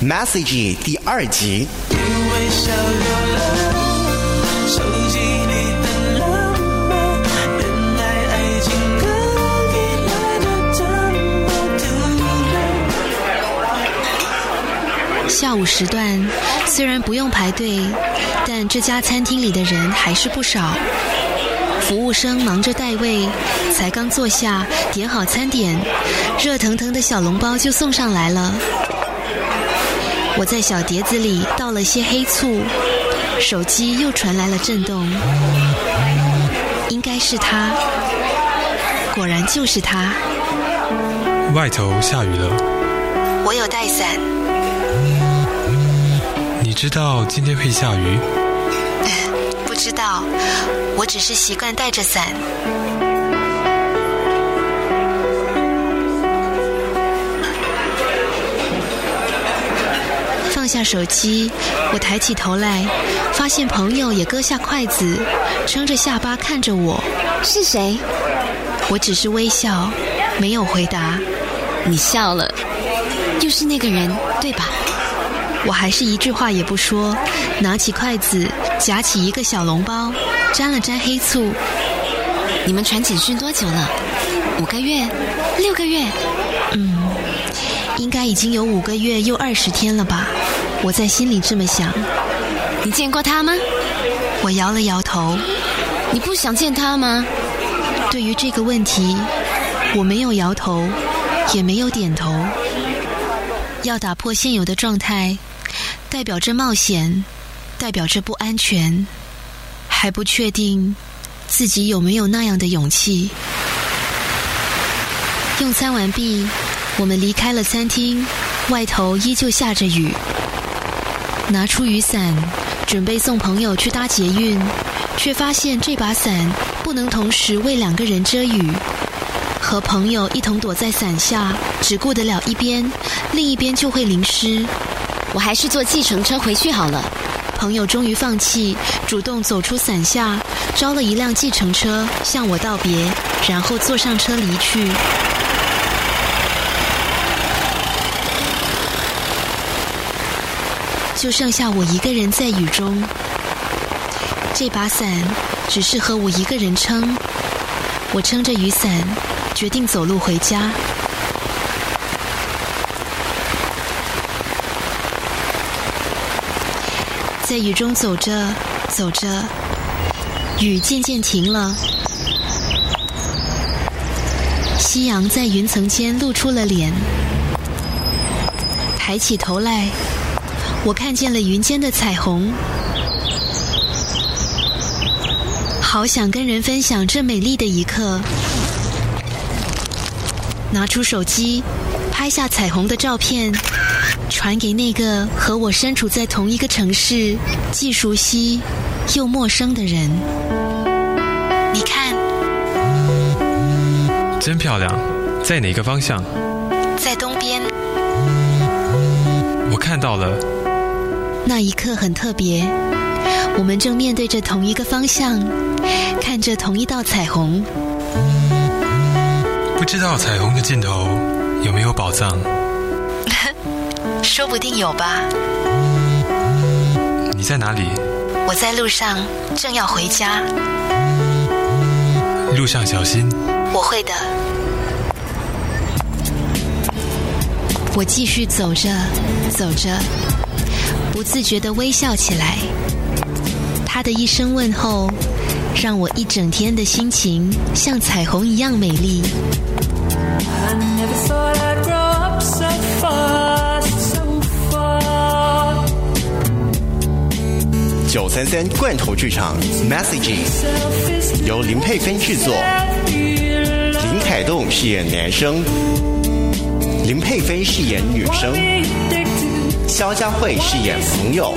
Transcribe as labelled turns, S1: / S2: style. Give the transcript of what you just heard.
S1: Message 第二集。
S2: 下午时段虽然不用排队，但这家餐厅里的人还是不少。服务生忙着带位，才刚坐下，点好餐点，热腾腾的小笼包就送上来了。我在小碟子里倒了些黑醋，手机又传来了震动，应该是他，果然就是他。
S3: 外头下雨了，
S2: 我有带伞，
S3: 你知道今天会下雨？
S2: 不知道，我只是习惯带着伞。下手机，我抬起头来，发现朋友也搁下筷子，撑着下巴看着我。
S4: 是谁？
S2: 我只是微笑，没有回答。
S4: 你笑了，又是那个人，对吧？
S2: 我还是一句话也不说，拿起筷子夹起一个小笼包，沾了沾黑醋。
S4: 你们传简讯多久了？五个月？六个月？
S2: 嗯，应该已经有五个月又二十天了吧？我在心里这么想。
S4: 你见过他吗？
S2: 我摇了摇头。
S4: 你不想见他吗？
S2: 对于这个问题，我没有摇头，也没有点头。要打破现有的状态，代表着冒险，代表着不安全，还不确定自己有没有那样的勇气。用餐完毕，我们离开了餐厅，外头依旧下着雨。拿出雨伞，准备送朋友去搭捷运，却发现这把伞不能同时为两个人遮雨。和朋友一同躲在伞下，只顾得了一边，另一边就会淋湿。
S4: 我还是坐计程车回去好了。
S2: 朋友终于放弃，主动走出伞下，招了一辆计程车向我道别，然后坐上车离去。就剩下我一个人在雨中，这把伞只适合我一个人撑。我撑着雨伞，决定走路回家。在雨中走着走着，雨渐渐停了，夕阳在云层间露出了脸。抬起头来，我看见了云间的彩虹，好想跟人分享这美丽的一刻。拿出手机，拍下彩虹的照片，传给那个和我身处在同一个城市、既熟悉又陌生的人。你看，
S3: 真漂亮，在哪个方向？
S2: 在东边。
S3: 我看到了。
S2: 那一刻很特别，我们正面对着同一个方向，看着同一道彩虹。
S3: 不知道彩虹的尽头有没有宝藏？
S2: 说不定有吧。
S3: 你在哪里？
S2: 我在路上，正要回家。
S3: 路上小心。
S2: 我会的。我继续走着，走着，不自觉的微笑起来。他的一声问候，让我一整天的心情像彩虹一样美丽。
S1: 九三三罐头剧场 Messages 由林佩芬制作，林凯栋饰演男生，林佩芬饰演女生，肖家辉饰演朋友。